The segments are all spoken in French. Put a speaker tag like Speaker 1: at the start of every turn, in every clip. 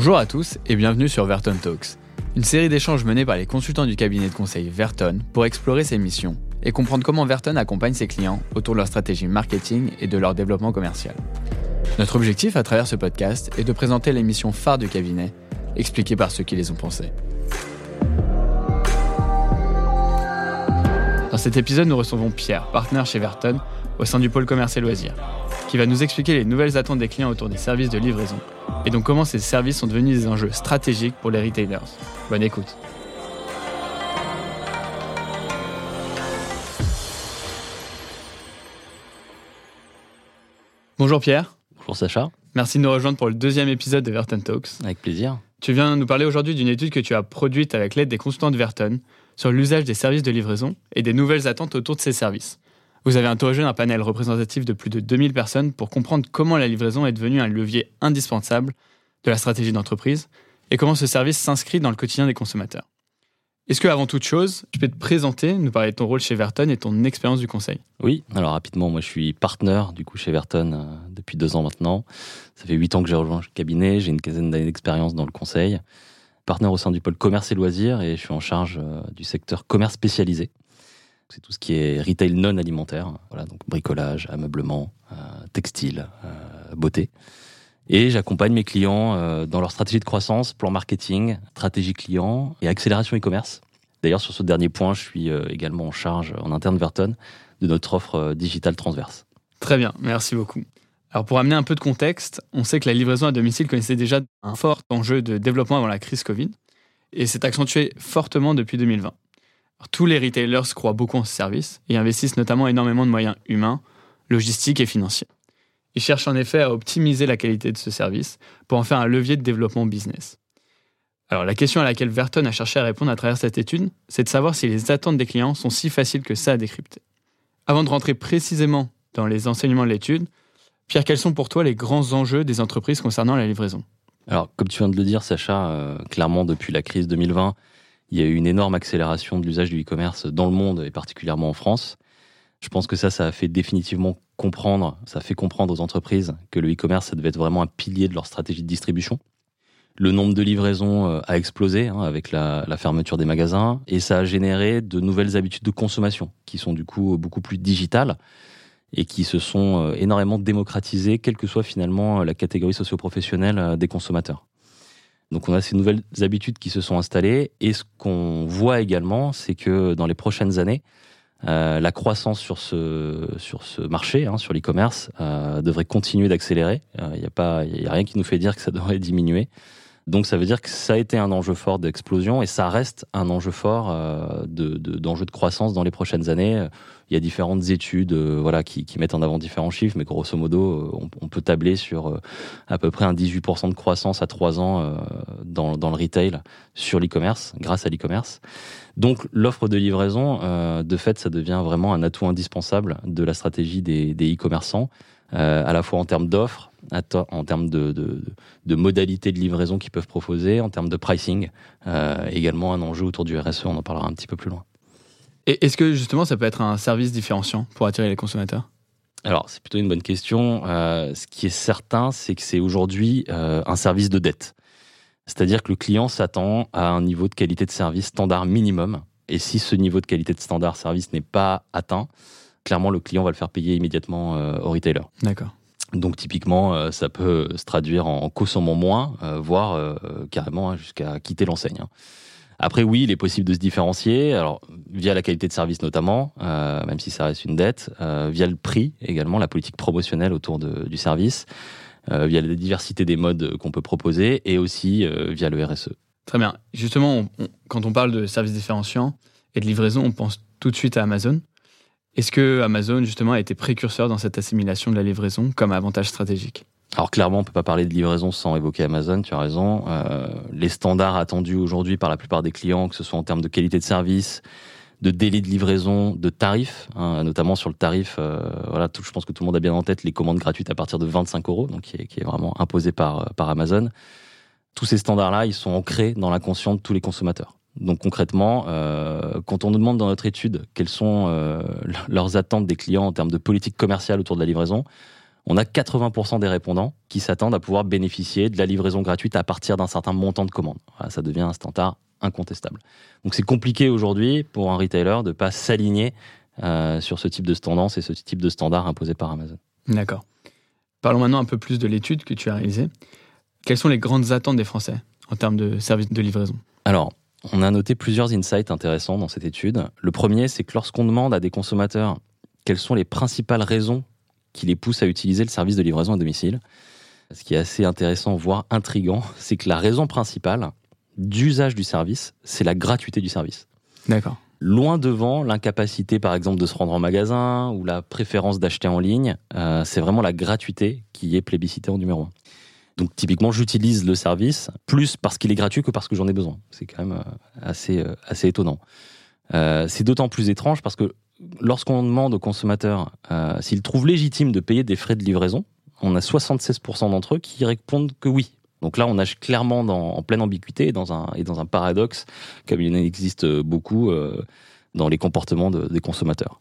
Speaker 1: Bonjour à tous et bienvenue sur Verton Talks, une série d'échanges menés par les consultants du cabinet de conseil Verton pour explorer ses missions et comprendre comment Verton accompagne ses clients autour de leur stratégie marketing et de leur développement commercial. Notre objectif à travers ce podcast est de présenter les missions phares du cabinet, expliquées par ceux qui les ont pensées. Dans cet épisode, nous recevons Pierre, partenaire chez Verton, au sein du pôle commerce et loisirs, qui va nous expliquer les nouvelles attentes des clients autour des services de livraison et donc comment ces services sont devenus des enjeux stratégiques pour les retailers? Bonne écoute. Bonjour Pierre.
Speaker 2: Bonjour Sacha.
Speaker 1: Merci de nous rejoindre pour le deuxième épisode de Verton Talks.
Speaker 2: Avec plaisir.
Speaker 1: Tu viens nous parler aujourd'hui d'une étude que tu as produite avec l'aide des consultants de Verton sur l'usage des services de livraison et des nouvelles attentes autour de ces services. Vous avez interrogé un panel représentatif de plus de 2000 personnes pour comprendre comment la livraison est devenue un levier indispensable de la stratégie d'entreprise et comment ce service s'inscrit dans le quotidien des consommateurs. Est-ce que, avant toute chose, tu peux te présenter, nous parler de ton rôle chez Verton et ton expérience du conseil?
Speaker 2: Oui, alors rapidement, moi je suis partenaire du coup chez Verton euh, depuis deux ans maintenant. Ça fait huit ans que j'ai rejoint le cabinet, j'ai une quinzaine d'années d'expérience dans le conseil. Partenaire au sein du pôle commerce et loisirs et je suis en charge euh, du secteur commerce spécialisé. C'est tout ce qui est retail non alimentaire, voilà, donc bricolage, ameublement, euh, textile, euh, beauté. Et j'accompagne mes clients euh, dans leur stratégie de croissance, plan marketing, stratégie client et accélération e-commerce. D'ailleurs, sur ce dernier point, je suis également en charge en interne Verton de notre offre digitale transverse.
Speaker 1: Très bien, merci beaucoup. Alors pour amener un peu de contexte, on sait que la livraison à domicile connaissait déjà un fort enjeu de développement avant la crise Covid et s'est accentué fortement depuis 2020 tous les retailers croient beaucoup en ce service et investissent notamment énormément de moyens humains, logistiques et financiers. Ils cherchent en effet à optimiser la qualité de ce service pour en faire un levier de développement business. Alors la question à laquelle Verton a cherché à répondre à travers cette étude, c'est de savoir si les attentes des clients sont si faciles que ça à décrypter. Avant de rentrer précisément dans les enseignements de l'étude, Pierre, quels sont pour toi les grands enjeux des entreprises concernant la livraison?
Speaker 2: Alors, comme tu viens de le dire, Sacha, euh, clairement, depuis la crise 2020, il y a eu une énorme accélération de l'usage du e-commerce dans le monde et particulièrement en France. Je pense que ça, ça a fait définitivement comprendre, ça fait comprendre aux entreprises que le e-commerce, ça devait être vraiment un pilier de leur stratégie de distribution. Le nombre de livraisons euh, a explosé hein, avec la, fermeture des magasins et ça a généré de nouvelles habitudes de consommation qui sont du coup beaucoup plus digitales et qui se sont euh, énormément démocratisées, quelle que soit finalement la catégorie socio-professionnelle euh, des consommateurs. Donc on a ces nouvelles habitudes qui se sont installées et ce qu'on voit également, c'est que dans les prochaines années, euh, la croissance sur ce sur ce marché, hein, sur l'e-commerce, euh, devrait continuer d'accélérer. Il euh, n'y a a rien qui nous fait dire que ça devrait diminuer. Donc ça veut dire que ça a été un enjeu fort d'explosion et ça reste un enjeu fort euh, de, d'enjeu de, croissance dans les prochaines années. Il y a différentes études euh, voilà, qui, mettent en avant différents chiffres, mais grosso modo, euh, on, peut tabler sur à peu près un 18% de croissance à 3 ans dans, le retail sur l'e-commerce, grâce à l'e-commerce. Donc l'offre de livraison, de fait, ça devient vraiment un atout indispensable de la stratégie des e-commerçants, à la fois en termes d'offres, en termes de, de, modalités de livraison qu'ils peuvent proposer, en termes de pricing, euh, également un enjeu autour du RSE, on en parlera un petit peu plus loin.
Speaker 1: Et est-ce que justement ça peut être un service différenciant pour attirer les consommateurs?
Speaker 2: Alors, c'est plutôt une bonne question. Euh, ce qui est certain, c'est que c'est aujourd'hui euh, un service de dette. C'est-à-dire que le client s'attend à un niveau de qualité de service standard minimum. Et si ce niveau de qualité de standard service n'est pas atteint, clairement, le client va le faire payer immédiatement au retailer.
Speaker 1: D'accord.
Speaker 2: Donc typiquement, euh, ça peut se traduire en consommant moins, euh, voire euh, carrément hein, jusqu'à quitter l'enseigne. Hein. Après, oui, il est possible de se différencier, alors via la qualité de service notamment, même si ça reste une dette, via le prix également, la politique promotionnelle autour du service, via la diversité des modes qu'on peut proposer, et aussi via le RSE.
Speaker 1: Très bien. Justement, quand on parle de services différenciants et de livraison, on pense tout de suite à Amazon. Est-ce que Amazon, justement, a été précurseur dans cette assimilation de la livraison comme avantage stratégique
Speaker 2: alors clairement, on peut pas parler de livraison sans évoquer Amazon, tu as raison. Euh, les standards attendus aujourd'hui par la plupart des clients, que ce soit en termes de qualité de service, de délai de livraison, de tarifs, hein, notamment sur le tarif, euh, voilà, tout, je pense que tout le monde a bien en tête les commandes gratuites à partir de 25 euros, donc qui est, qui est vraiment imposé par, par Amazon. Tous ces standards-là, ils sont ancrés dans l'inconscient de tous les consommateurs. Donc concrètement, euh, quand on nous demande dans notre étude quelles sont euh, leurs attentes des clients en termes de politique commerciale autour de la livraison, on a 80% des répondants qui s'attendent à pouvoir bénéficier de la livraison gratuite à partir d'un certain montant de commande. ça devient un standard incontestable. Donc c'est compliqué aujourd'hui pour un retailer de ne pas s'aligner euh, sur ce type de tendance et ce type de standard imposé par Amazon.
Speaker 1: D'accord. Parlons maintenant un peu plus de l'étude que tu as réalisée. Quelles sont les grandes attentes des Français en termes de services de livraison?
Speaker 2: Alors, on a noté plusieurs insights intéressants dans cette étude. Le premier, c'est que lorsqu'on demande à des consommateurs quelles sont les principales raisons qui les pousse à utiliser le service de livraison à domicile. Ce qui est assez intéressant, voire intrigant, c'est que la raison principale d'usage du service, c'est la gratuité du service.
Speaker 1: D'accord.
Speaker 2: Loin devant l'incapacité, par exemple, de se rendre en magasin ou la préférence d'acheter en ligne, euh, c'est vraiment la gratuité qui est plébiscitée en numéro un. Donc typiquement, j'utilise le service plus parce qu'il est gratuit que parce que j'en ai besoin. C'est quand même euh, assez, euh, assez étonnant. c'est d'autant plus étrange parce que lorsqu'on demande aux consommateurs euh, s'ils trouvent légitime de payer des frais de livraison, on a 76% d'entre eux qui répondent que oui. Donc là, on nage clairement en pleine ambiguïté et dans un, et dans un paradoxe, comme il en existe beaucoup euh, dans les comportements des consommateurs.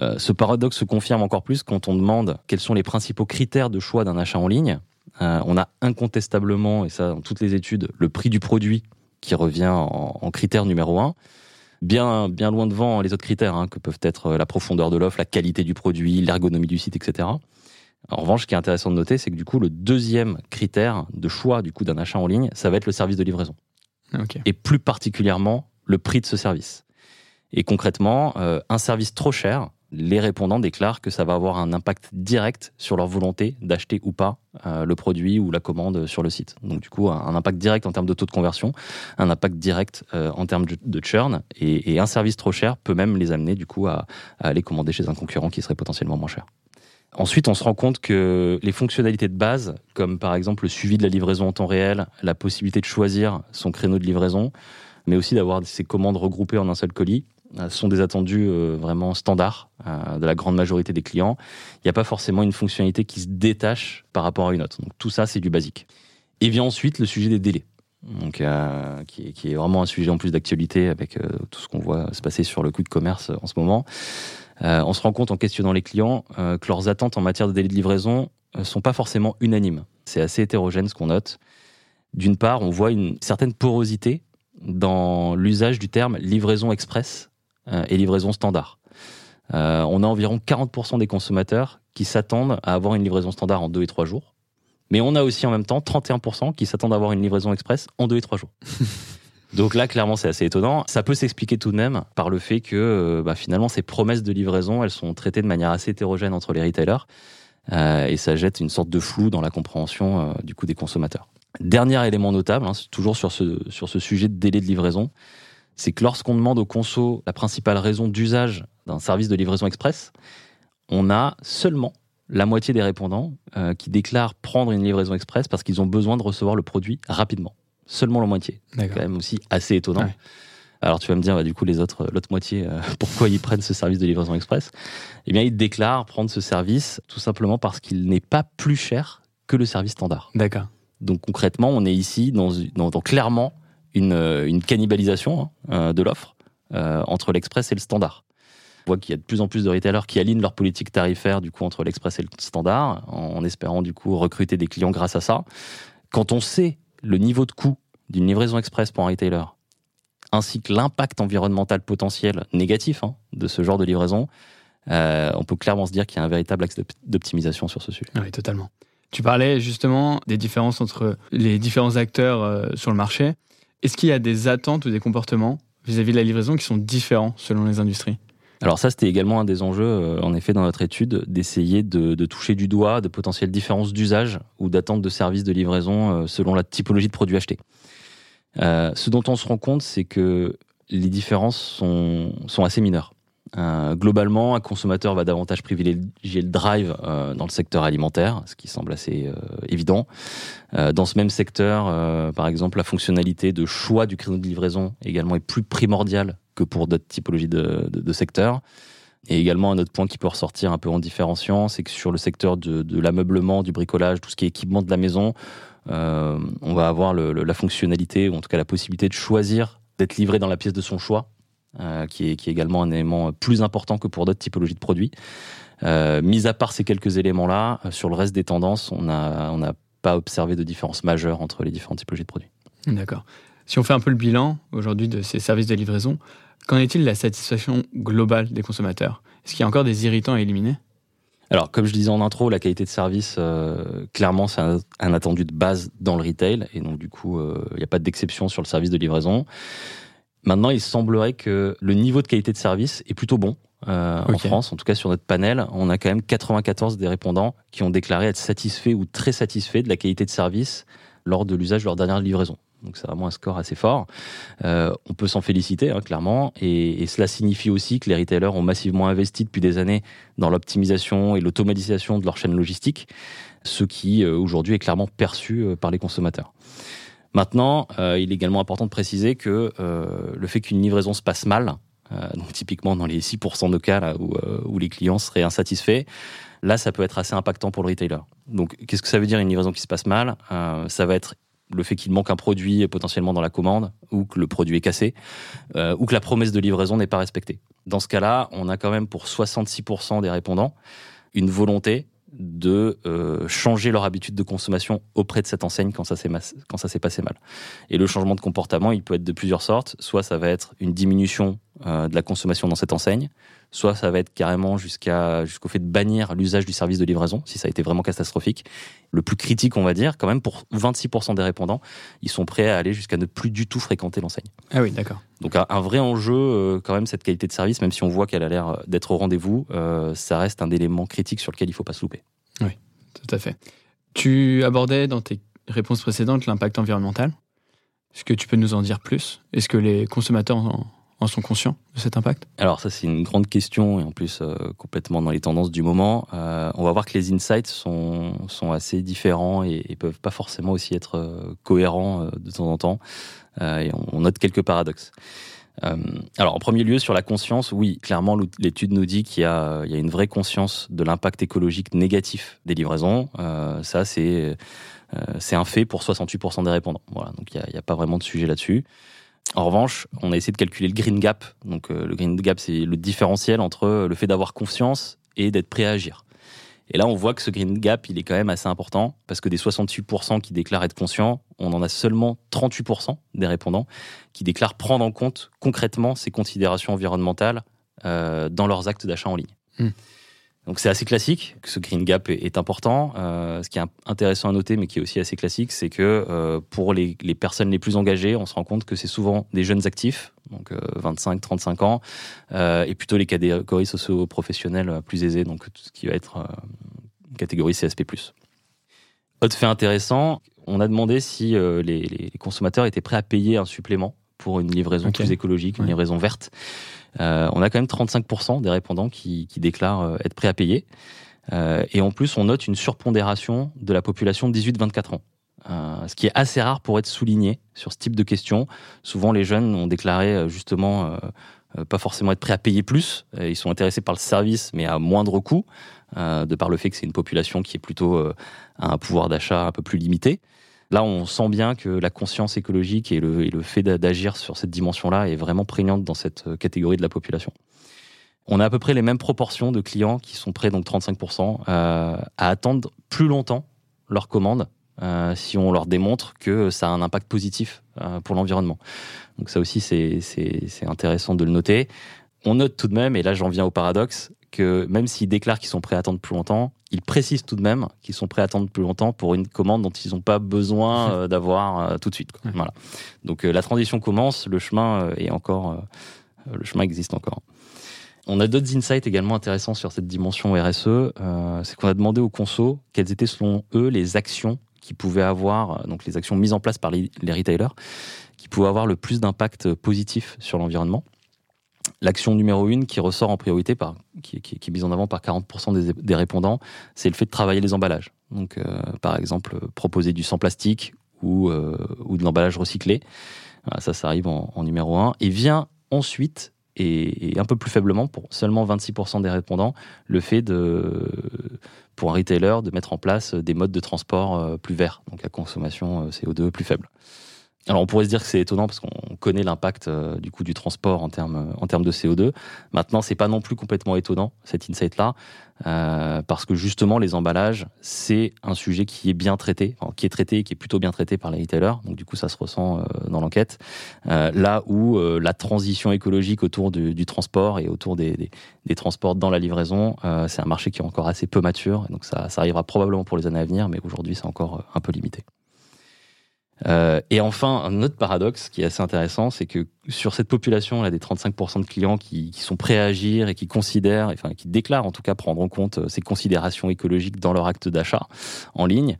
Speaker 2: Euh, ce paradoxe se confirme encore plus quand on demande quels sont les principaux critères de choix d'un achat en ligne. On a incontestablement, et ça dans toutes les études, le prix du produit qui revient en, en critère numéro un bien, bien loin devant les autres critères, hein, que peuvent être la profondeur de l'offre, la qualité du produit, l'ergonomie du site, etc. En revanche, ce qui est intéressant de noter, c'est que du coup, le deuxième critère de choix du coup d'un achat en ligne, ça va être le service de livraison. Et plus particulièrement, le prix de ce service. Et concrètement, euh, un service trop cher, les répondants déclarent que ça va avoir un impact direct sur leur volonté d'acheter ou pas euh, le produit ou la commande sur le site. Donc du coup, un, impact direct en termes de taux de conversion, un impact direct euh, en termes de, churn, et, un service trop cher peut même les amener du coup à, aller commander chez un concurrent qui serait potentiellement moins cher. Ensuite, on se rend compte que les fonctionnalités de base, comme par exemple le suivi de la livraison en temps réel, la possibilité de choisir son créneau de livraison, mais aussi d'avoir ses commandes regroupées en un seul colis, sont des attendus euh, vraiment standards euh, de la grande majorité des clients. Il n'y a pas forcément une fonctionnalité qui se détache par rapport à une autre. Donc tout ça, c'est du basique. Et vient ensuite le sujet des délais. Donc, qui, est, vraiment un sujet en plus d'actualité avec tout ce qu'on voit se passer sur le coût de commerce en ce moment. on se rend compte en questionnant les clients que leurs attentes en matière de délai de livraison ne sont pas forcément unanimes. C'est assez hétérogène ce qu'on note. D'une part, on voit une certaine porosité dans l'usage du terme livraison express euh, et livraison standard. Euh, on a environ 40% des consommateurs qui s'attendent à avoir une livraison standard en 2 et 3 jours. Mais on a aussi en même temps 31% qui s'attendent à avoir une livraison express en 2 et 3 jours. Donc là, clairement, c'est assez étonnant. Ça peut s'expliquer tout de même par le fait que euh, bah, finalement, ces promesses de livraison, elles sont traitées de manière assez hétérogène entre les retailers. et ça jette une sorte de flou dans la compréhension du coup des consommateurs. Dernier élément notable, hein, toujours sur ce, sur ce sujet de délai de livraison, c'est que lorsqu'on demande au conso la principale raison d'usage d'un service de livraison express, on a seulement la moitié des répondants euh, qui déclarent prendre une livraison express parce qu'ils ont besoin de recevoir le produit rapidement. Seulement la moitié. C'est quand même aussi assez étonnant. Alors tu vas me dire, bah, du coup, les autres, l'autre moitié, euh, pourquoi ils prennent ce service de livraison express? Eh bien, ils déclarent prendre ce service tout simplement parce qu'il n'est pas plus cher que le service standard.
Speaker 1: D'accord.
Speaker 2: Donc concrètement, on est ici dans, dans, dans clairement euh, une, cannibalisation hein, euh, de l'offre euh, entre l'express et le standard. On voit qu'il y a de plus en plus de retailers qui alignent leur politique tarifaire du coup entre l'express et le standard, en espérant du coup recruter des clients grâce à ça. Quand on sait le niveau de coût d'une livraison express pour un retailer, ainsi que l'impact environnemental potentiel négatif hein, de ce genre de livraison, on peut clairement se dire qu'il y a un véritable axe d'optimisation sur ce sujet.
Speaker 1: Oui, totalement. Tu parlais justement des différences entre les différents acteurs sur le marché. Est-ce qu'il y a des attentes ou des comportements vis-à-vis de la livraison qui sont différents selon les industries?
Speaker 2: Alors ça, c'était également un des enjeux, euh, en effet, dans notre étude, d'essayer de, toucher du doigt de potentielles différences d'usage ou d'attente de services de livraison euh, selon la typologie de produits achetés. Euh, ce dont on se rend compte, c'est que les différences sont, sont assez mineures. Euh, globalement, un consommateur va davantage privilégier le drive euh, dans le secteur alimentaire, ce qui semble assez euh, évident. dans ce même secteur, par exemple, la fonctionnalité de choix du créneau de livraison également est plus primordiale que pour d'autres typologies de, secteurs. Et également, un autre point qui peut ressortir un peu en différenciant, c'est que sur le secteur de, l'ameublement, du bricolage, tout ce qui est équipement de la maison, on va avoir la fonctionnalité, ou en tout cas la possibilité de choisir d'être livré dans la pièce de son choix euh, qui, est, qui, est, également un élément plus important que pour d'autres typologies de produits. mis à part ces quelques éléments-là, sur le reste des tendances, on n'a on pas observé de différence majeure entre les différentes typologies de produits.
Speaker 1: D'accord. Si on fait un peu le bilan aujourd'hui de ces services de livraison, qu'en est-il de la satisfaction globale des consommateurs? Est-ce qu'il y a encore des irritants à éliminer?
Speaker 2: Alors, comme je disais en intro, la qualité de service, euh, clairement, c'est un, attendu de base dans le retail, et donc du coup, euh, il n'y a pas d'exception sur le service de livraison. Maintenant, il semblerait que le niveau de qualité de service est plutôt bon. Euh, en France, en tout cas sur notre panel, on a quand même 94 des répondants qui ont déclaré être satisfaits ou très satisfaits de la qualité de service lors de l'usage de leur dernière livraison. Donc c'est vraiment un score assez fort. Euh, on peut s'en féliciter, hein, clairement. Et, et, cela signifie aussi que les retailers ont massivement investi depuis des années dans l'optimisation et l'automatisation de leur chaîne logistique, ce qui euh, aujourd'hui est clairement perçu euh, par les consommateurs. Maintenant, euh, il est également important de préciser que le fait qu'une livraison se passe mal, donc typiquement dans les 6% de cas où, les clients seraient insatisfaits, là, ça peut être assez impactant pour le retailer. Donc, qu'est-ce que ça veut dire une livraison qui se passe mal? Ça va être le fait qu'il manque un produit potentiellement dans la commande, ou que le produit est cassé, euh, ou que la promesse de livraison n'est pas respectée. Dans ce cas-là, on a quand même pour 66% des répondants une volonté de euh, changer leur habitude de consommation auprès de cette enseigne quand ça s'est passé mal. Et le changement de comportement, il peut être de plusieurs sortes. Soit ça va être une diminution euh, de la consommation dans cette enseigne, soit ça va être carrément jusqu'à jusqu'au fait de bannir l'usage du service de livraison si ça a été vraiment catastrophique. Le plus critique, on va dire, quand même pour 26% des répondants, ils sont prêts à aller jusqu'à ne plus du tout fréquenter l'enseigne.
Speaker 1: Ah oui, d'accord.
Speaker 2: Donc un, vrai enjeu euh, quand même cette qualité de service, même si on voit qu'elle a l'air d'être au rendez-vous, euh, ça reste un élément critique sur lequel il ne faut pas se louper.
Speaker 1: Oui, tout à fait. Tu abordais dans tes réponses précédentes l'impact environnemental. Est-ce que tu peux nous en dire plus? Est-ce que les consommateurs en, en sont conscients de cet impact?
Speaker 2: Alors ça c'est une grande question et en plus euh, complètement dans les tendances du moment. Euh, on va voir que les insights sont, sont assez différents et, et peuvent pas forcément aussi être euh, cohérents de temps en temps. on, note quelques paradoxes. alors en premier lieu sur la conscience, oui, clairement l'étude nous dit qu'il y, y, a une vraie conscience de l'impact écologique négatif des livraisons. ça c'est c'est un fait pour 68% des répondants. Voilà, donc il n'y a, a, pas vraiment de sujet là-dessus. En revanche, on a essayé de calculer le green gap. Donc, euh, le green gap, c'est le différentiel entre le fait d'avoir confiance et d'être prêt à agir. Et là, on voit que ce green gap, il est quand même assez important parce que des 68% qui déclarent être conscients, on en a seulement 38% des répondants qui déclarent prendre en compte concrètement ces considérations environnementales euh, dans leurs actes d'achat en ligne. Hmm. Donc c'est assez classique, que ce green gap est, important. Euh, ce qui est intéressant à noter, mais qui est aussi assez classique, c'est que euh, pour les, les, personnes les plus engagées, on se rend compte que c'est souvent des jeunes actifs, donc euh, 25-35 ans, euh, et plutôt les catégories socio-professionnelles plus aisées, donc tout ce qui va être catégorie CSP+. Autre fait intéressant, on a demandé si les, les, consommateurs étaient prêts à payer un supplément pour une livraison plus écologique, une livraison verte. Euh, on a quand même 35% des répondants qui, déclarent euh, être prêts à payer. Euh, et en plus, on note une surpondération de la population de 18-24 ans. ce qui est assez rare pour être souligné sur ce type de questions. Souvent, les jeunes ont déclaré justement pas forcément être prêts à payer plus. Ils sont intéressés par le service, mais à moindre coût, de par le fait que c'est une population qui est plutôt à un pouvoir d'achat un peu plus limité. Là, on sent bien que la conscience écologique et le, fait d'agir sur cette dimension-là est vraiment prégnante dans cette euh, catégorie de la population. On a à peu près les mêmes proportions de clients qui sont prêts, donc 35%, euh, à attendre plus longtemps leur commande euh, si on leur démontre que ça a un impact positif pour l'environnement. Donc ça aussi, c'est intéressant de le noter. On note tout de même, et là j'en viens au paradoxe, que même s'ils déclarent qu'ils sont prêts à attendre plus longtemps, ils précisent tout de même qu'ils sont prêts à attendre plus longtemps pour une commande dont ils n'ont pas besoin euh, d'avoir euh, tout de suite. Voilà. Donc euh, la transition commence, le chemin est encore, le chemin existe encore. On a d'autres insights également intéressants sur cette dimension RSE. c'est qu'on a demandé aux consos quelles étaient selon eux les actions qui pouvaient avoir, donc les actions mises en place par les, les retailers, qui pouvaient avoir le plus d'impact positif sur l'environnement. L'action numéro une qui ressort en priorité, par, qui, qui, est mise en avant par 40% des, répondants, c'est le fait de travailler les emballages. Donc, euh, par exemple, proposer du sans plastique ou, euh, ou de l'emballage recyclé. ça, ça arrive en, numéro un. Et vient ensuite, et, un peu plus faiblement, pour seulement 26% des répondants, le fait de, pour un retailer de mettre en place des modes de transport euh, plus verts, donc à consommation euh, CO2 plus faible. Alors on pourrait se dire que c'est étonnant parce qu'on connaît l'impact euh, du coup du transport en termes en termes de CO2. Maintenant, c'est pas non plus complètement étonnant cet insight-là euh, parce que justement les emballages c'est un sujet qui est bien traité, qui est traité, qui est plutôt bien traité par les retailers. Donc du coup ça se ressent euh, dans l'enquête. là où la transition écologique autour du, transport et autour des, des, transports dans la livraison, c'est un marché qui est encore assez peu mature. Donc ça, ça arrivera probablement pour les années à venir, mais aujourd'hui c'est encore un peu limité. Euh, et enfin, un autre paradoxe qui est assez intéressant, c'est que sur cette population, a des 35% de clients qui, sont prêts à agir et qui considèrent, enfin qui déclarent en tout cas prendre en compte euh, ces considérations écologiques dans leur acte d'achat en ligne.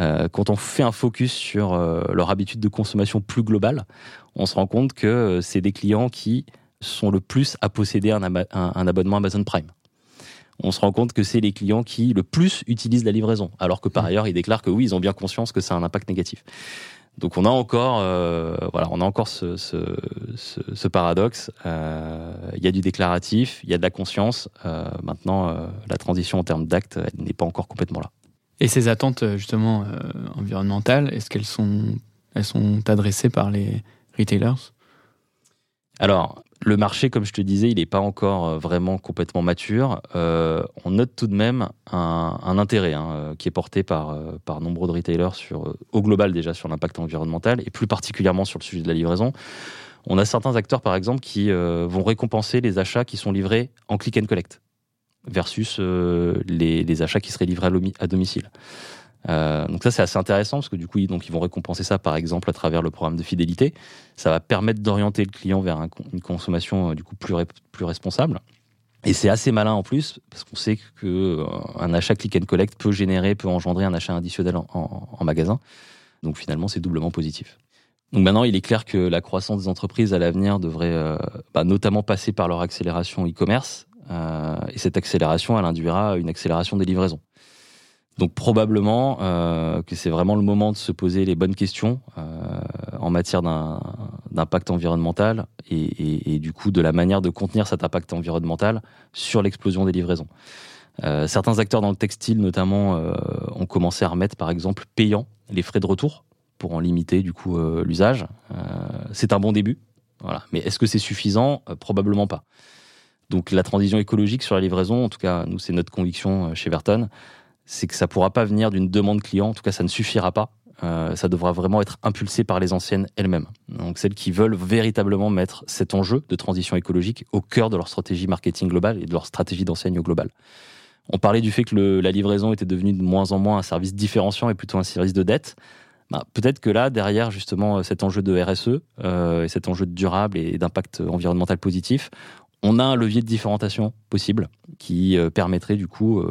Speaker 2: Euh, quand on fait un focus sur leur habitude de consommation plus globale, on se rend compte que c'est des clients qui sont le plus à posséder un abonnement Amazon Prime on se rend compte que c'est les clients qui le plus utilisent la livraison, alors que par mmh. ailleurs ils déclarent que oui, ils ont bien conscience que ça a un impact négatif. Donc on a encore, euh, voilà, on a encore ce, ce, ce, paradoxe. Euh, il y a du déclaratif, il y a de la conscience. Euh, maintenant, la transition en termes d'actes, n'est pas encore complètement là.
Speaker 1: Et ces attentes justement environnementales, est-ce qu'elles sont, elles sont adressées par les retailers?
Speaker 2: Alors, le marché, comme je te disais, il n'est pas encore euh, vraiment complètement mature. Euh, on note tout de même un, intérêt hein, euh, qui est porté par, par nombreux de retailers sur, au global déjà sur l'impact environnemental et plus particulièrement sur le sujet de la livraison. On a certains acteurs, par exemple, qui vont récompenser les achats qui sont livrés en click and collect versus les, les, achats qui seraient livrés à domicile. Euh, donc ça c'est assez intéressant parce que du coup ils, donc ils vont récompenser ça par exemple à travers le programme de fidélité. Ça va permettre d'orienter le client vers une consommation euh, du coup plus, plus responsable. Et c'est assez malin en plus parce qu'on sait que euh, un achat click and collect peut générer, peut engendrer un achat additionnel en, magasin. Donc finalement c'est doublement positif. Donc maintenant, il est clair que la croissance des entreprises à l'avenir devrait bah, notamment passer par leur accélération e-commerce. Euh, et cette accélération, elle induira une accélération des livraisons. Donc probablement euh, que c'est vraiment le moment de se poser les bonnes questions euh, en matière d'impact environnemental et, du coup de la manière de contenir cet impact environnemental sur l'explosion des livraisons. Euh, certains acteurs dans le textile notamment ont commencé à remettre par exemple payant les frais de retour pour en limiter du coup l'usage. c'est un bon début, voilà. Mais est-ce que c'est suffisant? Probablement pas. Donc la transition écologique sur la livraison, en tout cas nous c'est notre conviction chez Verton, c'est que ça pourra pas venir d'une demande client. En tout cas, ça ne suffira pas. Euh, ça devra vraiment être impulsé par les anciennes elles-mêmes. Donc celles qui veulent véritablement mettre cet enjeu de transition écologique au cœur de leur stratégie marketing globale et de leur stratégie d'enseigne globale. On parlait du fait que la livraison était devenue de moins en moins un service différenciant et plutôt un service de dette. Bah, peut-être que là, derrière justement cet enjeu de RSE euh, et cet enjeu de durable et d'impact environnemental positif, on a un levier de différenciation possible qui euh, permettrait du coup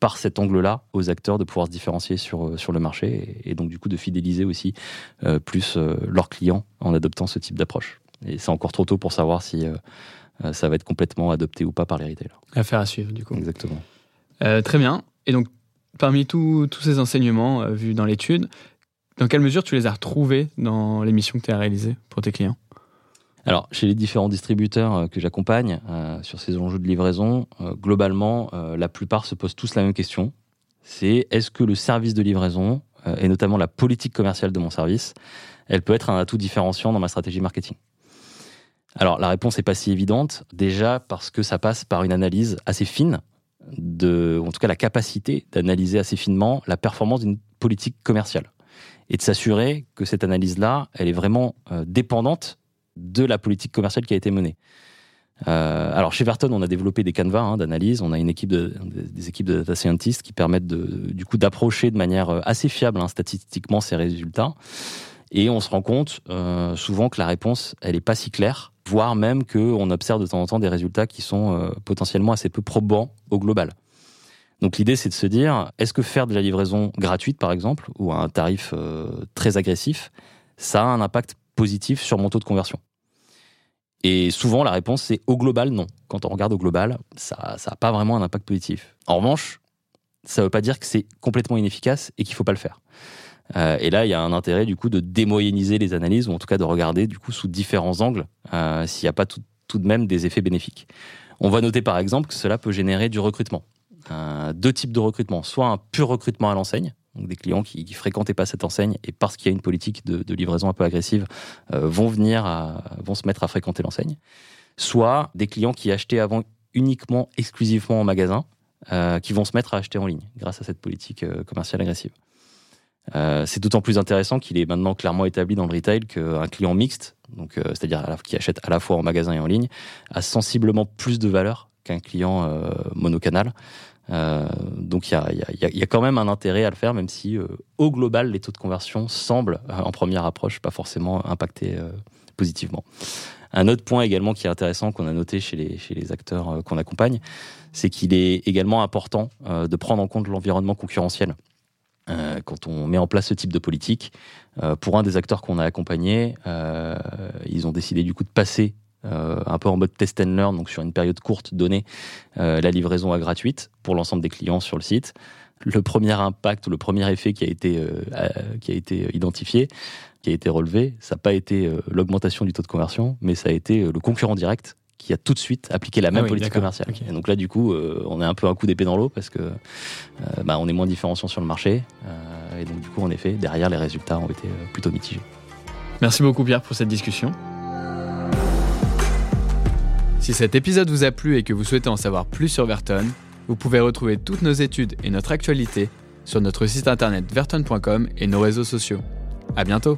Speaker 2: par cet angle-là aux acteurs de pouvoir se différencier sur, euh, sur le marché et, donc du coup de fidéliser aussi euh, plus euh, leurs clients en adoptant ce type d'approche. Et c'est encore trop tôt pour savoir si ça va être complètement adopté ou pas par les retailers.
Speaker 1: Affaire à suivre du coup.
Speaker 2: Exactement.
Speaker 1: très bien. Et donc parmi tous ces enseignements vus dans l'étude, dans quelle mesure tu les as retrouvés dans l'émission que tu as réalisée pour tes clients?
Speaker 2: Alors, chez les différents distributeurs euh, que j'accompagne euh, sur ces enjeux de livraison, euh, globalement, la plupart se posent tous la même question. C'est est-ce que le service de livraison, et notamment la politique commerciale de mon service, elle peut être un atout différenciant dans ma stratégie marketing? Alors, la réponse n'est pas si évidente, déjà parce que ça passe par une analyse assez fine, de, en tout cas la capacité d'analyser assez finement la performance d'une politique commerciale. Et de s'assurer que cette analyse-là, elle est vraiment dépendante de la politique commerciale qui a été menée. Euh, alors chez Verton, on a développé des canevas hein, d'analyse. On a une équipe de, des équipes de data scientists qui permettent de, du coup d'approcher de manière euh, assez fiable hein, statistiquement ces résultats. Et on se rend compte euh, souvent que la réponse, elle n'est pas si claire, voire même qu'on observe de temps en temps des résultats qui sont potentiellement assez peu probants au global. Donc l'idée, c'est de se dire, est-ce que faire de la livraison gratuite, par exemple, ou à un tarif très agressif, ça a un impact positif sur mon taux de conversion? Et souvent, la réponse, c'est au global, non. Quand on regarde au global, ça n'a pas vraiment un impact positif. En revanche, ça ne veut pas dire que c'est complètement inefficace et qu'il ne faut pas le faire. Euh, et là, il y a un intérêt du coup de démoyenniser les analyses ou en tout cas de regarder du coup sous différents angles euh, s'il n'y a pas tout, de même des effets bénéfiques. On va noter par exemple que cela peut générer du recrutement. Euh, deux types de recrutement, soit un pur recrutement à l'enseigne, donc des clients qui, qui fréquentaient pas cette enseigne et parce qu'il y a une politique de, livraison un peu agressive, euh, vont venir, vont se mettre à fréquenter l'enseigne. Soit des clients qui achetaient avant uniquement, exclusivement en magasin, euh, qui vont se mettre à acheter en ligne grâce à cette politique euh, commerciale agressive. c'est d'autant plus intéressant qu'il est maintenant clairement établi dans le retail qu'un client mixte, donc c'est-à-dire qui achète à la fois en magasin et en ligne, a sensiblement plus de valeur qu'un client monocanal. Euh, donc il y a, quand même un intérêt à le faire, même si euh, au global, les taux de conversion semblent, euh, en première approche, pas forcément impacter positivement. Un autre point également qui est intéressant qu'on a noté chez les, chez les acteurs qu'on accompagne, c'est qu'il est également important de prendre en compte l'environnement concurrentiel. quand on met en place ce type de politique, pour un des acteurs qu'on a accompagné, ils ont décidé du coup de passer euh, un peu en mode test and learn, donc sur une période courte donnée, euh, la livraison à gratuite pour l'ensemble des clients sur le site. Le premier impact, le premier effet qui a été, euh, qui a été identifié, qui a été relevé, ça n'a pas été l'augmentation du taux de conversion, mais ça a été le concurrent direct qui a tout de suite appliqué la ah même politique commerciale. Et donc là, du coup, on est un peu un coup d'épée dans l'eau parce que bah, on est moins différenciant sur le marché. et donc, du coup, en effet, derrière, les résultats ont été plutôt mitigés.
Speaker 1: Merci beaucoup, Pierre, pour cette discussion. Si cet épisode vous a plu et que vous souhaitez en savoir plus sur Verton, vous pouvez retrouver toutes nos études et notre actualité sur notre site internet verton.com et nos réseaux sociaux. À bientôt!